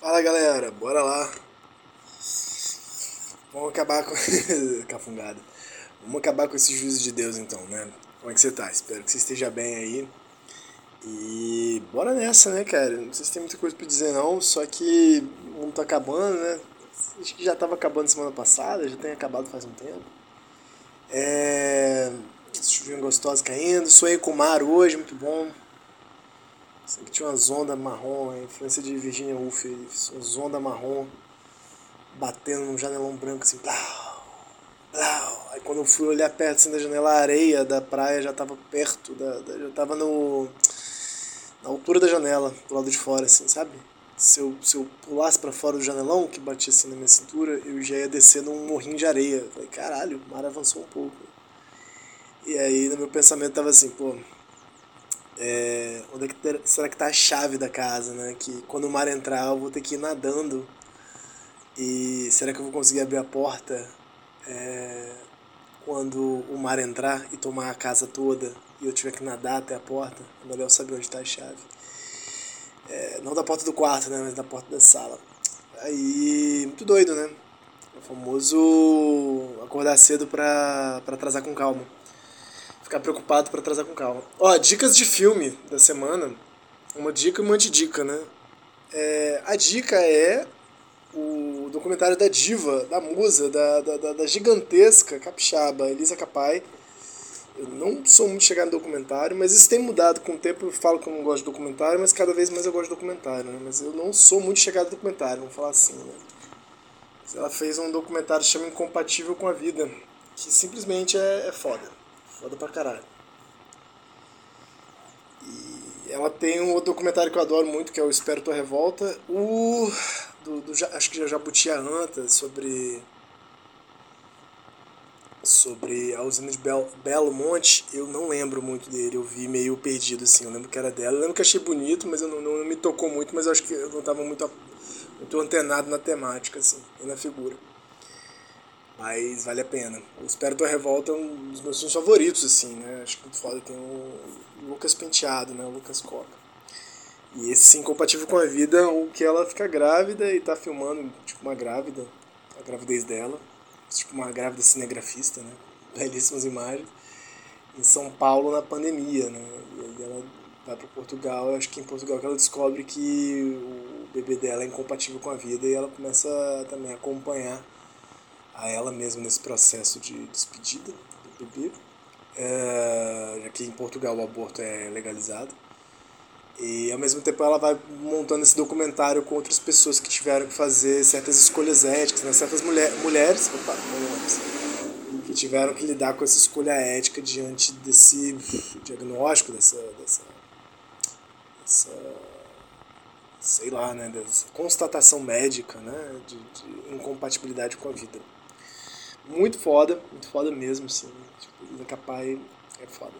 Fala galera, bora lá. Vamos acabar com. Cafungada. Vamos acabar com esse juízo de Deus então, né? Como é que você tá? Espero que você esteja bem aí. E bora nessa, né, cara? Não sei se tem muita coisa pra dizer não, só que o mundo tá acabando, né? Acho que já tava acabando semana passada, já tem acabado faz um tempo. É. Chuvinha gostosa caindo, sonhei com o mar hoje, muito bom. Sei que tinha umas ondas marrom, a influência de Virginia Woolf, umas ondas marrom batendo num janelão branco assim, blau, blau. Aí quando eu fui olhar perto assim, da janela, a areia da praia já tava perto, da, da, já tava no, na altura da janela, do lado de fora, assim, sabe? Se eu, se eu pulasse para fora do janelão, que batia assim na minha cintura, eu já ia descer num morrinho de areia. Falei, caralho, o mar avançou um pouco. E aí no meu pensamento tava assim, pô, é, onde é que será que tá a chave da casa, né? Que quando o mar entrar eu vou ter que ir nadando. E será que eu vou conseguir abrir a porta é, quando o mar entrar e tomar a casa toda e eu tiver que nadar até a porta? É melhor saber onde está a chave. É, não da porta do quarto, né? Mas da porta da sala. Aí, muito doido, né? O famoso acordar cedo pra, pra atrasar com calma ficar preocupado para atrasar com calma. Ó, dicas de filme da semana. Uma dica e uma antidica, né? É, a dica é o documentário da diva, da musa, da, da, da gigantesca capixaba, Elisa Capai. Eu não sou muito chegado no documentário, mas isso tem mudado com o tempo. Eu falo que eu não gosto de documentário, mas cada vez mais eu gosto de documentário, né? Mas eu não sou muito chegado no documentário, vamos falar assim, né? Ela fez um documentário que chama Incompatível com a Vida, que simplesmente é, é foda. Foda pra caralho. E ela tem um outro documentário que eu adoro muito, que é o Espero Tua Revolta. O. Do, do, acho que é Jabuti Anta, sobre. Sobre a usina de Belo, Monte, eu não lembro muito dele, eu vi meio perdido assim. Eu lembro que era dela, eu lembro que achei bonito, mas eu não, não me tocou muito, mas eu acho que eu não estava muito, muito antenado na temática, assim, e na figura. Mas vale a pena. O Espero Tua Revolta é um dos meus filmes favoritos, assim, né? Acho que foda. Tem o Lucas Penteado, né? O Lucas Coca. E esse incompatível com a vida, o que ela fica grávida e tá filmando, tipo, uma grávida, a gravidez dela. Tipo, uma grávida cinegrafista, né? Belíssimas imagens. Em São Paulo, na pandemia, né? E aí ela vai para Portugal, acho que em Portugal que ela descobre que o bebê dela é incompatível com a vida e ela começa também a acompanhar a ela mesma nesse processo de despedida do bebê, é, já que em Portugal o aborto é legalizado. E ao mesmo tempo ela vai montando esse documentário com outras pessoas que tiveram que fazer certas escolhas éticas, né? certas mulher, mulheres opa, que tiveram que lidar com essa escolha ética diante desse diagnóstico, dessa, dessa, dessa sei lá, né, dessa constatação médica né, de, de incompatibilidade com a vida. Muito foda, muito foda mesmo, assim. Tipo, Lisa Capai é foda.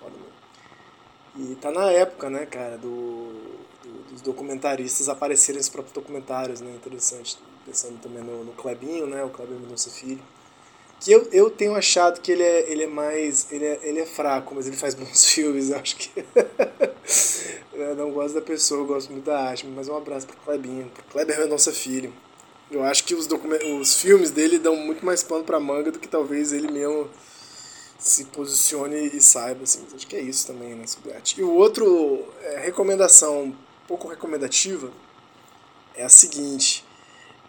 Foda mesmo. E tá na época, né, cara, do, do dos documentaristas aparecerem os próprios documentários, né? Interessante. Pensando também no, no Clebinho, né? O Kleber Mendonça Filho. Que eu, eu tenho achado que ele é, ele é mais. Ele é, ele é fraco, mas ele faz bons filmes, eu acho que. eu não gosto da pessoa, eu gosto muito da arte, mas um abraço pro Clebinho, pro Kleber Mendonça Filho. Eu acho que os, os filmes dele dão muito mais pano pra manga do que talvez ele mesmo se posicione e saiba, assim. Acho que é isso também, né, sobre arte. E o outro, é, recomendação um pouco recomendativa, é a seguinte,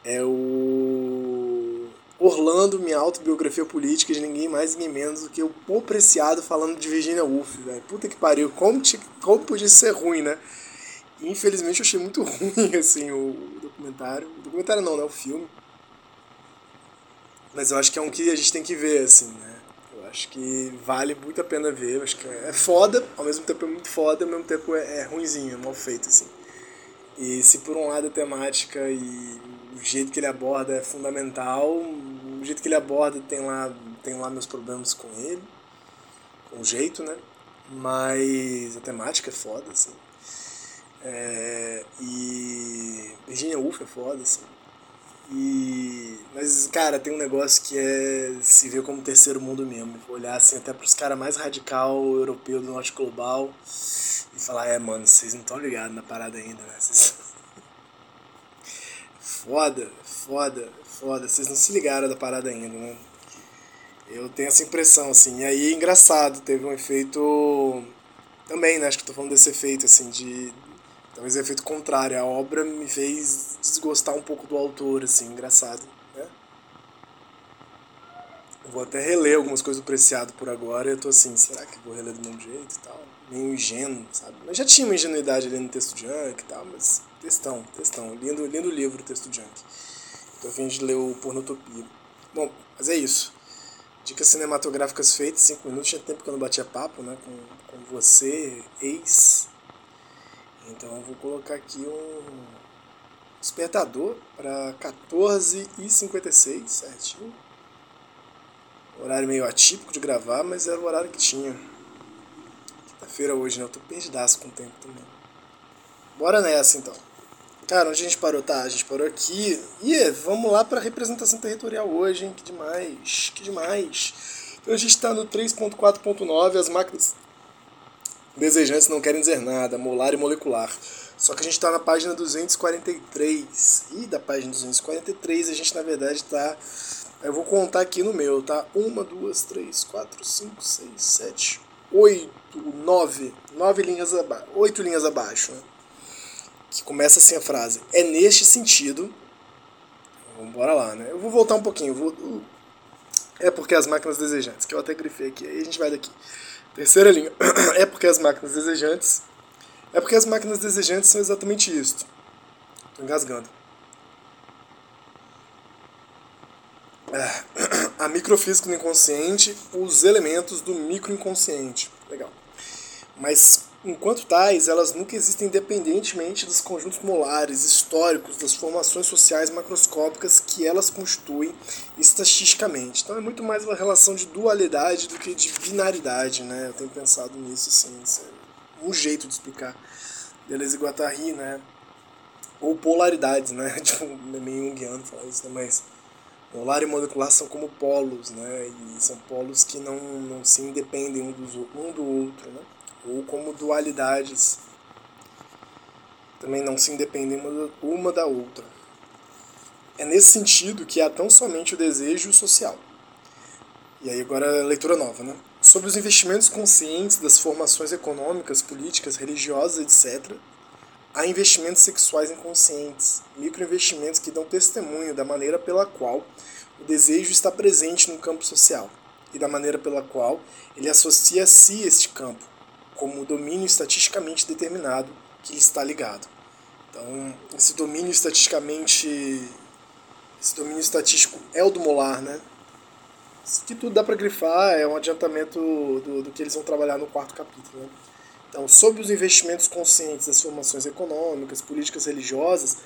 é o Orlando, minha autobiografia política de ninguém mais, ninguém menos do que o Pô Preciado falando de Virginia Woolf, velho. Puta que pariu, como, como podia ser ruim, né? Infelizmente eu achei muito ruim, assim, o documentário. Documentário não, né? O filme. Mas eu acho que é um que a gente tem que ver, assim, né? Eu acho que vale muito a pena ver. Eu acho que é foda, ao mesmo tempo é muito foda, ao mesmo tempo é, é ruimzinho, é mal feito, assim. E se por um lado a temática e o jeito que ele aborda é fundamental, o jeito que ele aborda tem lá, tem lá meus problemas com ele, com o jeito, né? Mas a temática é foda, assim. É, e Virginia Woolf é foda, assim. E, mas, cara, tem um negócio que é se ver como terceiro mundo mesmo. Olhar assim até pros caras mais radical europeu do norte global e falar, é, mano, vocês não estão ligados na parada ainda, né? Foda, foda, foda. Vocês não se ligaram da parada ainda, né? Eu tenho essa impressão, assim. E aí, engraçado, teve um efeito também, né? Acho que tô falando desse efeito, assim, de Talvez o efeito contrário. A obra me fez desgostar um pouco do autor, assim, engraçado, né? vou até reler algumas coisas do Preciado por agora e eu tô assim, será que vou reler do mesmo jeito e tal? Meio ingênuo, sabe? Mas já tinha uma ingenuidade ali no texto junk e tal, mas textão, textão. Lindo, lindo livro texto junk. Tô a fim de ler o Pornotopia. Bom, mas é isso. Dicas cinematográficas feitas, 5 minutos. Tinha tempo que eu não batia papo, né? Com, com você, ex então eu vou colocar aqui um despertador para 14h56, certinho. Horário meio atípico de gravar, mas era o horário que tinha. Quinta-feira hoje, né? Eu tô perdidaço com o tempo também. Bora nessa então. Cara, onde a gente parou? Tá, a gente parou aqui. E vamos lá para representação territorial hoje, hein? Que demais, que demais. Então a gente está no 3.4.9, as máquinas Desejantes não querem dizer nada, molar e molecular. Só que a gente está na página 243. E da página 243 a gente na verdade está. Eu vou contar aqui no meu, tá? Uma, duas, três, quatro, cinco, seis, sete, oito, nove. Nove linhas abaixo. Oito linhas abaixo, né? Que começa assim a frase. É neste sentido. Vamos embora lá, né? Eu vou voltar um pouquinho. Vou... É porque as máquinas desejantes, que eu até grifei aqui. Aí a gente vai daqui. Terceira linha. É porque as máquinas desejantes. É porque as máquinas desejantes são exatamente isso. Estou engasgando. É. A microfísica do inconsciente, os elementos do microinconsciente. Legal. Mas Enquanto tais, elas nunca existem independentemente dos conjuntos molares históricos, das formações sociais macroscópicas que elas constituem estatisticamente. Então é muito mais uma relação de dualidade do que de binaridade, né? Eu tenho pensado nisso, assim, é um jeito de explicar. Deleuze e Guattari, né? Ou polaridades, né? Tipo, é meio junguiano falar isso, né? Mas molar e molecular são como polos, né? E são polos que não, não se independem um, dos, um do outro, né? Ou como dualidades também não se independem uma da outra. É nesse sentido que há tão somente o desejo social. E aí agora a leitura nova, né? Sobre os investimentos conscientes das formações econômicas, políticas, religiosas, etc., há investimentos sexuais inconscientes, microinvestimentos que dão testemunho da maneira pela qual o desejo está presente no campo social e da maneira pela qual ele associa a si este campo, como domínio estatisticamente determinado que está ligado. Então, esse domínio estatisticamente esse domínio estatístico é o do molar, né? Isso que tudo dá para grifar, é um adiantamento do, do que eles vão trabalhar no quarto capítulo. Né? Então, sobre os investimentos conscientes das formações econômicas, políticas religiosas,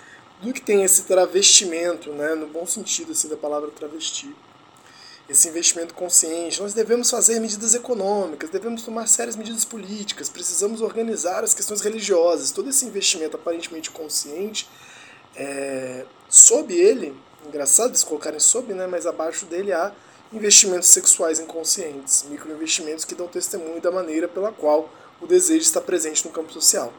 do que tem esse travestimento, né, no bom sentido assim, da palavra travesti, esse investimento consciente. Nós devemos fazer medidas econômicas, devemos tomar sérias medidas políticas, precisamos organizar as questões religiosas. Todo esse investimento aparentemente consciente, é, sob ele, engraçado eles colocarem sob, né, mas abaixo dele há investimentos sexuais inconscientes, microinvestimentos que dão testemunho da maneira pela qual o desejo está presente no campo social.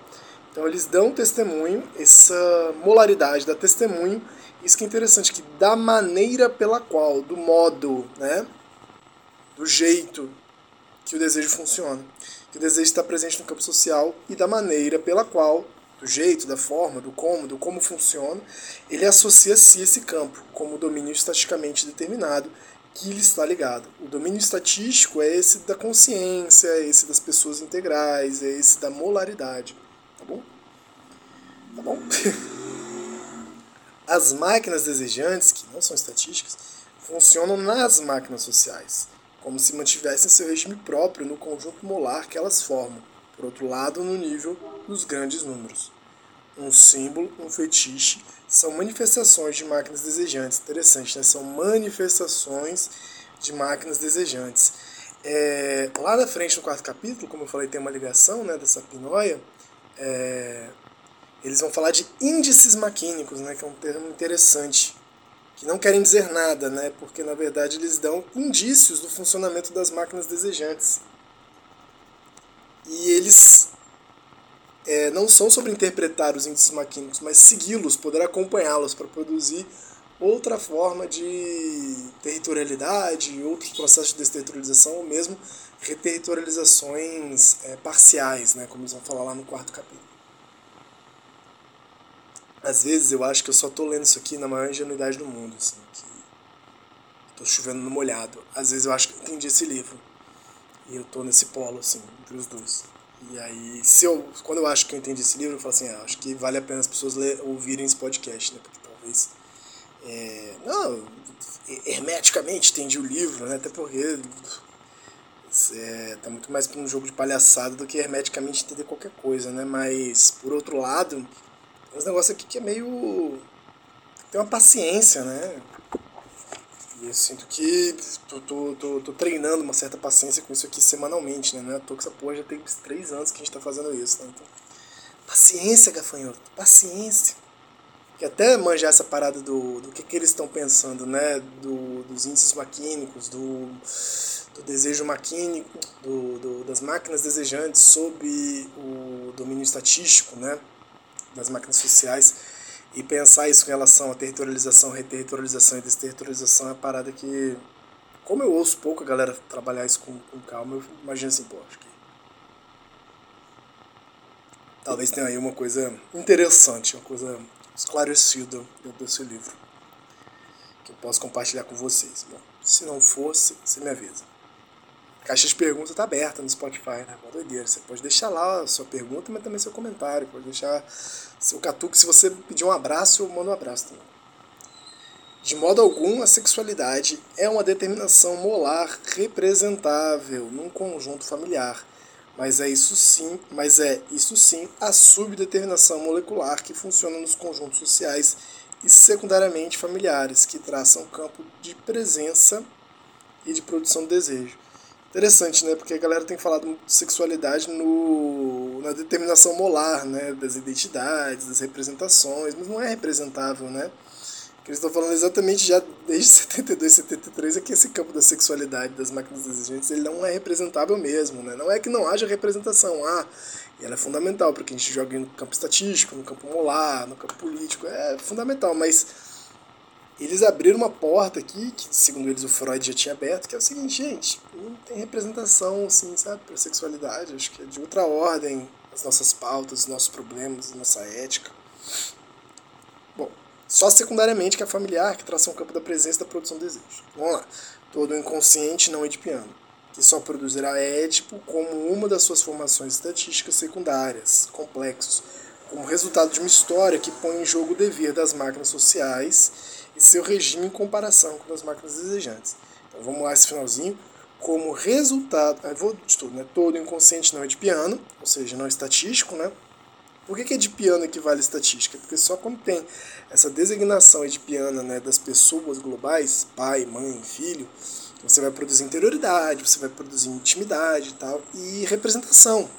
Então eles dão testemunho, essa molaridade da testemunho isso que é interessante, que da maneira pela qual, do modo, né, do jeito que o desejo funciona, que o desejo está presente no campo social e da maneira pela qual, do jeito, da forma, do como, do como funciona, ele associa a si esse campo como domínio estatisticamente determinado que lhe está ligado. O domínio estatístico é esse da consciência, é esse das pessoas integrais, é esse da molaridade. Tá bom? Tá bom? As máquinas desejantes, que não são estatísticas, funcionam nas máquinas sociais, como se mantivessem seu regime próprio no conjunto molar que elas formam, por outro lado, no nível dos grandes números. Um símbolo, um fetiche, são manifestações de máquinas desejantes. Interessante, né? São manifestações de máquinas desejantes. É, lá na frente, no quarto capítulo, como eu falei, tem uma ligação né, dessa pinóia. É, eles vão falar de índices maquínicos, né, que é um termo interessante, que não querem dizer nada, né, porque na verdade eles dão indícios do funcionamento das máquinas desejantes. E eles é, não são sobre interpretar os índices maquínicos, mas segui-los, poder acompanhá-los para produzir outra forma de territorialidade, outros processos de desterritorialização, ou mesmo reterritorializações é, parciais, né, como eles vão falar lá no quarto capítulo. Às vezes eu acho que eu só tô lendo isso aqui na maior ingenuidade do mundo, assim, que tô chovendo no molhado. Às vezes eu acho que eu entendi esse livro. E eu tô nesse polo, assim, entre os dois. E aí, se eu, quando eu acho que eu entendi esse livro, eu falo assim, ah, acho que vale a pena as pessoas ler, ouvirem esse podcast, né? Porque talvez. É, não, hermeticamente entendi o livro, né? Até porque é, tá muito mais para um jogo de palhaçada do que hermeticamente entender qualquer coisa, né? Mas, por outro lado, tem uns negócios aqui que é meio. tem uma paciência, né? E eu sinto que tô, tô, tô, tô, treinando uma certa paciência com isso aqui semanalmente, né? Não é que essa porra já tem três anos que a gente tá fazendo isso, né? Então, paciência, gafanhoto, paciência. Que até manjar essa parada do, do que, que eles estão pensando, né? Do, dos índices maquínicos, do, do desejo maquínico, do, do, das máquinas desejantes sob o domínio estatístico, né? das máquinas sociais e pensar isso em relação à territorialização, reterritorialização e desterritorialização é uma parada que, como eu ouço pouco a galera trabalhar isso com, com calma, eu imagino assim, pô, acho que talvez tenha aí uma coisa interessante, uma coisa esclarecida dentro desse livro que eu posso compartilhar com vocês. Bom, se não fosse, você me avisa. Caixa de perguntas está aberta no Spotify, né? Uma doideira. Você pode deixar lá a sua pergunta, mas também seu comentário. Pode deixar seu catuque. Se você pedir um abraço, eu mando um abraço também. De modo algum, a sexualidade é uma determinação molar representável num conjunto familiar, mas é isso sim, mas é isso sim a subdeterminação molecular que funciona nos conjuntos sociais e secundariamente familiares, que traçam campo de presença e de produção do desejo. Interessante, né? Porque a galera tem falado muito de sexualidade no, na determinação molar, né? Das identidades, das representações, mas não é representável, né? Que eles estão falando exatamente já desde 72, 73 é que esse campo da sexualidade das máquinas exigentes ele não é representável mesmo, né? Não é que não haja representação, ah, e ela é fundamental porque a gente joga no campo estatístico, no campo molar, no campo político, é fundamental, mas eles abriram uma porta aqui, que segundo eles o Freud já tinha aberto, que é o seguinte, gente, não tem representação, assim, sabe, para sexualidade, acho que é de outra ordem as nossas pautas, os nossos problemas, a nossa ética. Só secundariamente que é familiar, que traça um campo da presença da produção de desejo. Vamos lá. Todo inconsciente não edipiano, que só produzirá édipo como uma das suas formações estatísticas secundárias, complexos, como resultado de uma história que põe em jogo o dever das máquinas sociais e seu regime em comparação com as máquinas desejantes. Então vamos lá esse finalzinho. Como resultado, eu vou de tudo, né? Todo inconsciente não é de piano, ou seja, não estatístico, né? Por que, que é de piano equivale a estatística? Porque só quando tem essa designação edipiana né, das pessoas globais, pai, mãe, filho, você vai produzir interioridade, você vai produzir intimidade e tal, e representação.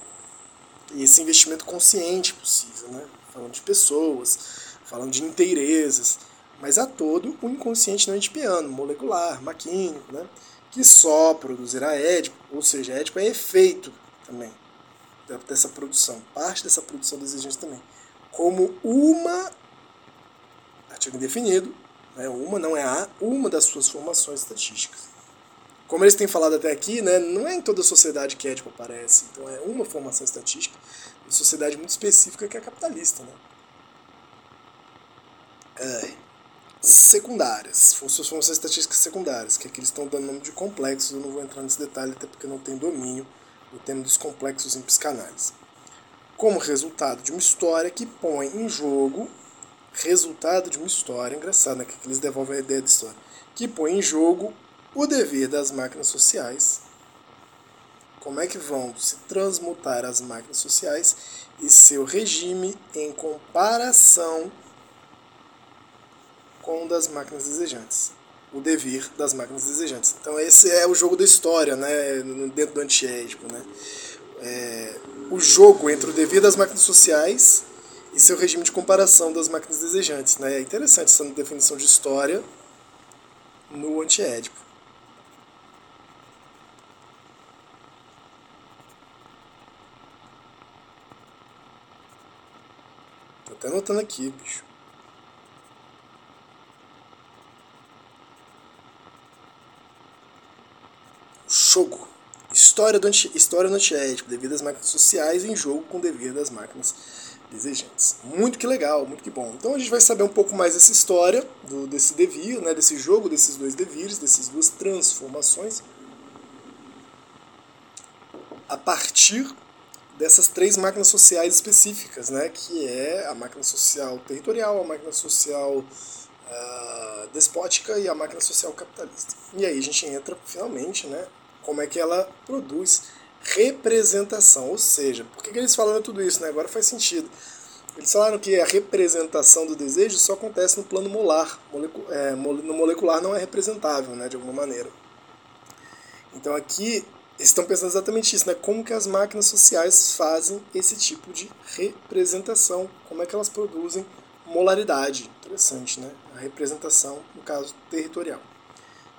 E esse investimento consciente possível, né? Falando de pessoas, falando de inteirezas mas a todo o inconsciente não edipiano, molecular, maquínico, né? que só produzirá édipo, ou seja, édipo é efeito também dessa produção, parte dessa produção desejante também, como uma, artigo indefinido, né? uma não é a, uma das suas formações estatísticas. Como eles têm falado até aqui, né, não é em toda a sociedade que édipo aparece, então é uma formação estatística, uma sociedade muito específica que é capitalista. Né? É secundárias, suas funções estatísticas secundárias, que aqui eles estão dando nome de complexos, eu não vou entrar nesse detalhe até porque não tem domínio do tema dos complexos em psicanálise. Como resultado de uma história que põe em jogo, resultado de uma história, engraçado, né, que eles devolvem a ideia de história, que põe em jogo o dever das máquinas sociais, como é que vão se transmutar as máquinas sociais e seu regime em comparação com o das máquinas desejantes. O dever das máquinas desejantes. Então esse é o jogo da história, né, dentro do antiédipo, né? É, o jogo entre o dever das máquinas sociais e seu regime de comparação das máquinas desejantes, né? É interessante essa definição de história no antiédipo. Tô até anotando aqui, bicho. Jogo. História, do história do antiético, devido às máquinas sociais em jogo com dever das máquinas desejantes. Muito que legal, muito que bom. Então a gente vai saber um pouco mais dessa história, do, desse devir, né, desse jogo, desses dois devires, dessas duas transformações, a partir dessas três máquinas sociais específicas, né, que é a máquina social territorial, a máquina social uh, despótica e a máquina social capitalista. E aí a gente entra finalmente, né, como é que ela produz representação, ou seja, por que, que eles falaram tudo isso, né? Agora faz sentido. Eles falaram que a representação do desejo só acontece no plano molar, é, no molecular não é representável, né, de alguma maneira. Então aqui eles estão pensando exatamente isso, né? Como que as máquinas sociais fazem esse tipo de representação? Como é que elas produzem molaridade? Interessante, né? A representação, no caso territorial.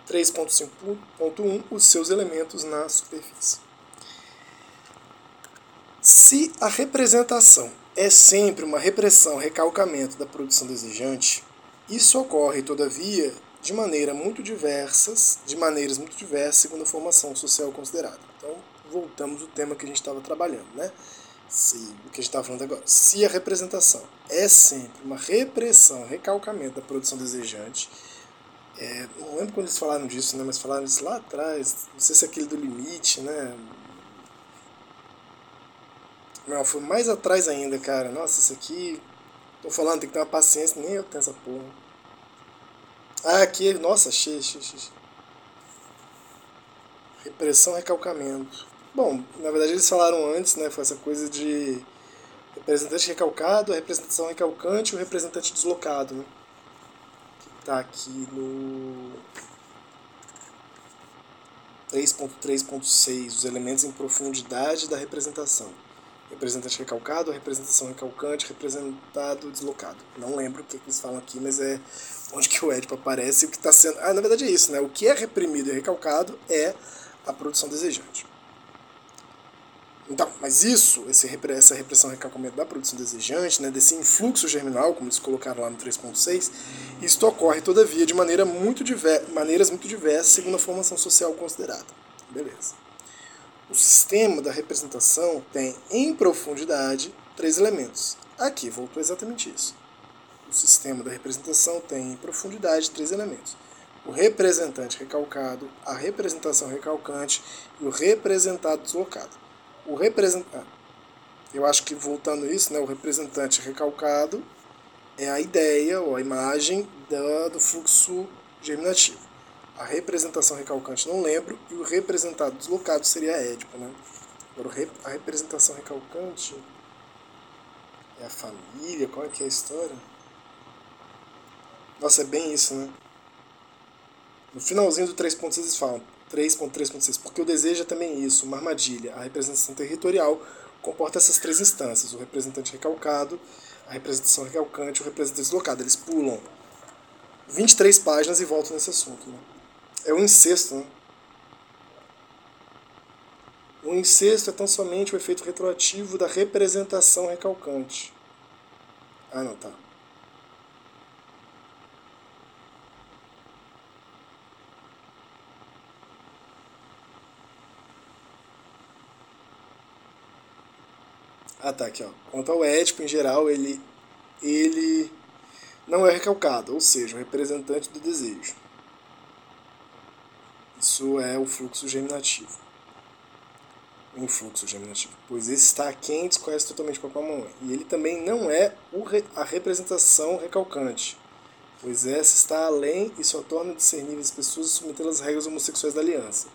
3.5.1 Os seus elementos na superfície. Se a representação é sempre uma repressão, recalcamento da produção desejante, isso ocorre, todavia, de maneira muito diversas, de maneiras muito diversas, segundo a formação social considerada. Então, voltamos ao tema que a gente estava trabalhando, né? Se, o que a gente estava falando agora. Se a representação é sempre uma repressão, recalcamento da produção desejante, é, não lembro quando eles falaram disso, né? Mas falaram isso lá atrás, não sei se é aquele do limite, né? Não, foi mais atrás ainda, cara. Nossa, isso aqui. Tô falando, tem que ter uma paciência, nem eu tenho essa porra. Ah, aqui, nossa, achei, achei. Repressão, recalcamento. Bom, na verdade eles falaram antes, né? Foi essa coisa de representante recalcado, a representação recalcante e o representante deslocado, né? Que tá aqui no 3.3.6, os elementos em profundidade da representação representante recalcado, representação recalcante, representado deslocado. Não lembro o que eles falam aqui, mas é onde que o Édipo aparece e o que está sendo. Ah, na verdade é isso, né? O que é reprimido e recalcado é a produção desejante. Então, mas isso, esse, essa repressão recalcamento da produção desejante, né, desse influxo germinal, como eles colocaram lá no 3.6, isso ocorre, todavia, de maneira muito diver, maneiras muito diversas, segundo a formação social considerada. Beleza. O sistema da representação tem, em profundidade, três elementos. Aqui voltou exatamente isso. O sistema da representação tem, em profundidade, três elementos. O representante recalcado, a representação recalcante e o representado deslocado. O representante. Eu acho que voltando isso, né, o representante recalcado é a ideia ou a imagem da, do fluxo germinativo a representação recalcante não lembro, e o representado deslocado seria Édipo, né? Agora, a representação recalcante é a família, qual é que é a história? Nossa, é bem isso, né? No finalzinho do 3.6 eles falam 3.3.6, porque o desejo é também isso, uma armadilha. A representação territorial comporta essas três instâncias, o representante recalcado, a representação recalcante e o representante deslocado. Eles pulam 23 páginas e voltam nesse assunto, né? é o incesto. Né? O incesto é tão somente o efeito retroativo da representação recalcante. Ah, não, tá. Ah, tá, aqui, ó. Quanto ao ético, em geral, ele, ele não é recalcado, ou seja, o representante do desejo. Isso é o fluxo germinativo. O influxo germinativo. Pois esse está quem desconhece totalmente o papai mamãe. E ele também não é a representação recalcante. pois essa está além e só torna discerníveis pessoas submetê-las às regras homossexuais da aliança.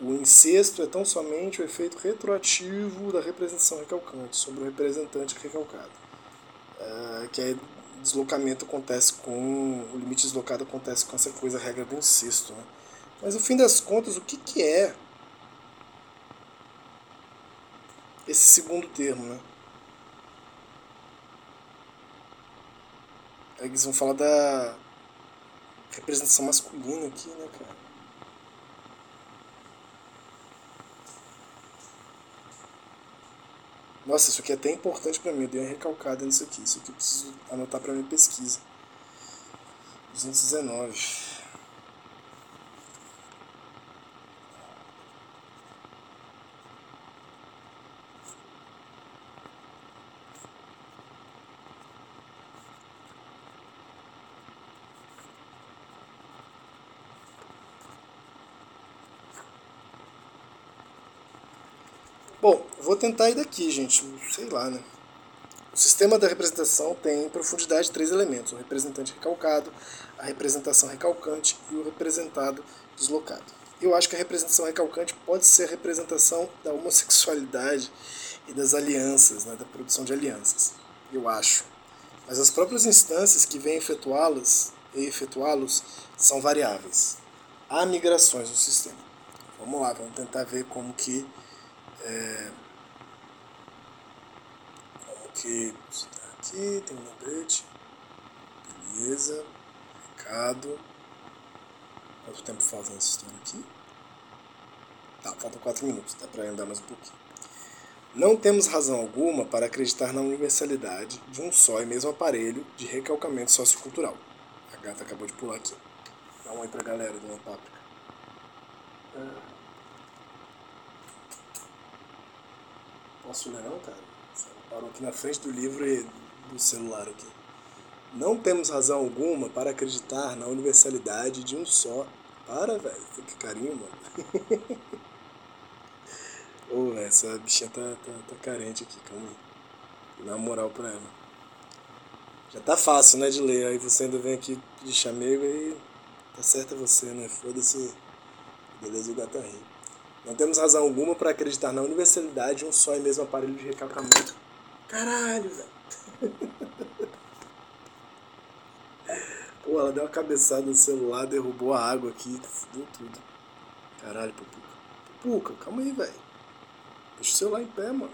O incesto é tão somente o efeito retroativo da representação recalcante sobre o representante recalcado, é, que é deslocamento acontece com o limite deslocado acontece com essa coisa a regra do incesto né? mas no fim das contas o que, que é esse segundo termo né? Eles vão falar da representação masculina aqui né cara Nossa, isso aqui é até importante para mim, eu dei uma recalcada nisso aqui. Isso aqui eu preciso anotar para minha pesquisa. 219. Bom, vou tentar ir daqui, gente. Sei lá, né? O sistema da representação tem em profundidade três elementos: o representante recalcado, a representação recalcante e o representado deslocado. Eu acho que a representação recalcante pode ser a representação da homossexualidade e das alianças, né, da produção de alianças. Eu acho. Mas as próprias instâncias que vêm efetuá-las e efetuá-los são variáveis. Há migrações no sistema. Vamos lá, vamos tentar ver como que é, como que está aqui, tem um lembrete. Beleza. Recado. Quanto tempo falta nessa história aqui? Tá, faltam 4 minutos, dá para andar mais um pouquinho. Não temos razão alguma para acreditar na universalidade de um só e mesmo aparelho de recalcamento sociocultural. A gata acabou de pular aqui. Dá um oi pra galera, uma Páprica. Ah. Posso ler não, cara? Parou aqui na frente do livro e do celular aqui. Não temos razão alguma para acreditar na universalidade de um só. Para, velho. Que carinho, mano. Ô, oh, essa bichinha tá, tá, tá carente aqui, calma aí. Vou dar uma moral pra ela. Já tá fácil, né, de ler. Aí você ainda vem aqui de chamego e tá certo é você, né? Foda-se. Beleza, o gato tá. Não temos razão alguma para acreditar na universalidade de um só e mesmo aparelho de recalcamento. Caralho, velho. Pô, ela deu uma cabeçada no celular, derrubou a água aqui, fudeu tudo. Caralho, Pupuca. Pupuca, calma aí, velho. Deixa o celular em pé, mano.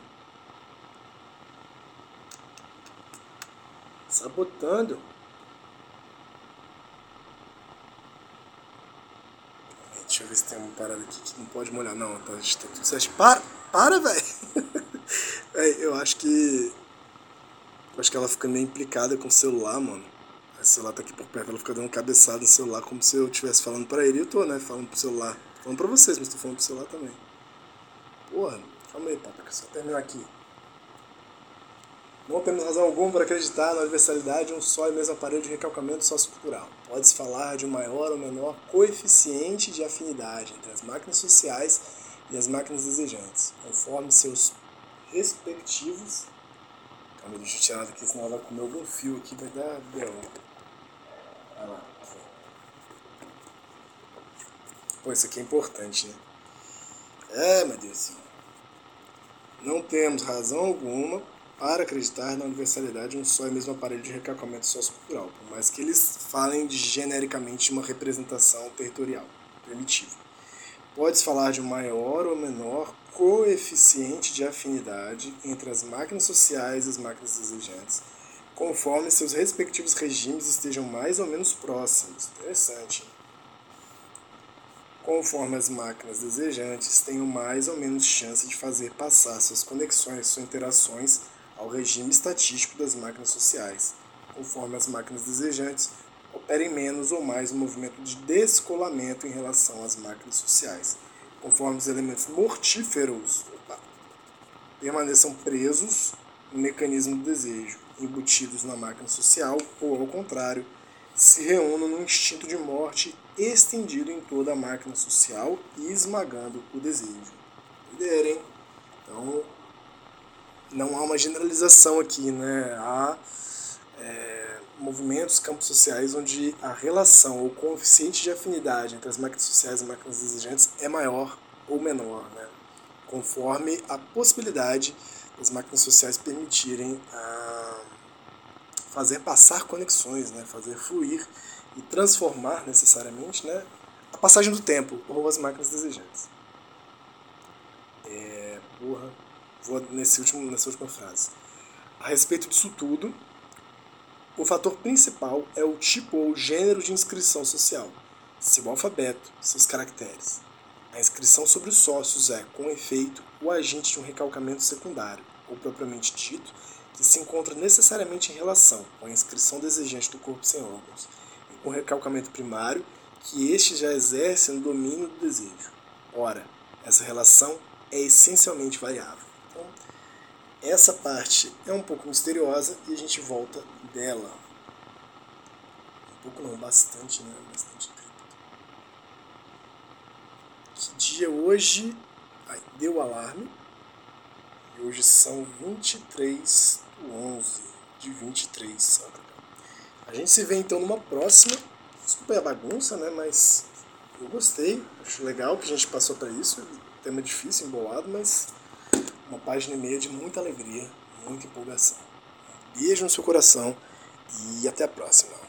Sabotando. Deixa eu ver se tem uma parada aqui que não pode molhar. Não, tá, certo. Para! Para, velho! eu acho que. Eu acho que ela fica meio implicada com o celular, mano. O celular tá aqui por perto, ela fica dando cabeçada no celular como se eu estivesse falando pra ele. E eu tô, né? Falando pro celular. Falando pra vocês, mas tô falando pro celular também. Porra, calma aí, papai, só terminar aqui. Não temos razão alguma para acreditar na universalidade de um só e mesmo aparelho de recalcamento sociocultural. Pode-se falar de um maior ou menor coeficiente de afinidade entre as máquinas sociais e as máquinas desejantes, conforme seus respectivos. Calma, deixa eu tirar daqui, senão ela vai comer fio aqui, vai dar B.O. Vai lá. Pô, isso aqui é importante, né? É, meu Deus. Não temos razão alguma para acreditar na universalidade de um só e mesmo aparelho de recalcamento sociocultural, por mais que eles falem de, genericamente de uma representação territorial primitiva. Pode-se falar de um maior ou menor coeficiente de afinidade entre as máquinas sociais e as máquinas desejantes, conforme seus respectivos regimes estejam mais ou menos próximos. Interessante. Conforme as máquinas desejantes tenham mais ou menos chance de fazer passar suas conexões, suas interações ao regime estatístico das máquinas sociais, conforme as máquinas desejantes operem menos ou mais um movimento de descolamento em relação às máquinas sociais, conforme os elementos mortíferos opa, permaneçam presos no mecanismo do desejo, embutidos na máquina social, ou ao contrário, se reúnam no instinto de morte estendido em toda a máquina social e esmagando o desejo. Entender, hein? Então, não há uma generalização aqui, né? Há movimentos, campos sociais onde a relação ou coeficiente de afinidade entre as máquinas sociais e máquinas exigentes é maior ou menor, né? conforme a possibilidade das máquinas sociais permitirem ah, fazer passar conexões, né? fazer fluir e transformar necessariamente né? a passagem do tempo ou as máquinas desejantes. É, porra, vou nesse último, nessa última frase. A respeito disso tudo, o fator principal é o tipo ou gênero de inscrição social, seu alfabeto, seus caracteres. A inscrição sobre os sócios é, com efeito, o agente de um recalcamento secundário, ou propriamente dito, que se encontra necessariamente em relação com a inscrição desejante do corpo sem órgãos, e com o recalcamento primário, que este já exerce no domínio do desejo. Ora, essa relação é essencialmente variável. Essa parte é um pouco misteriosa e a gente volta dela. Um pouco não, bastante, né? Bastante Que dia hoje? Ai, deu o alarme. E hoje são 23 do 11 de 23. A gente se vê então numa próxima. Desculpa a bagunça, né? Mas eu gostei. Acho legal que a gente passou para isso. Tema difícil, embolado, mas uma página e meia de muita alegria, muita empolgação. Um beijo no seu coração e até a próxima.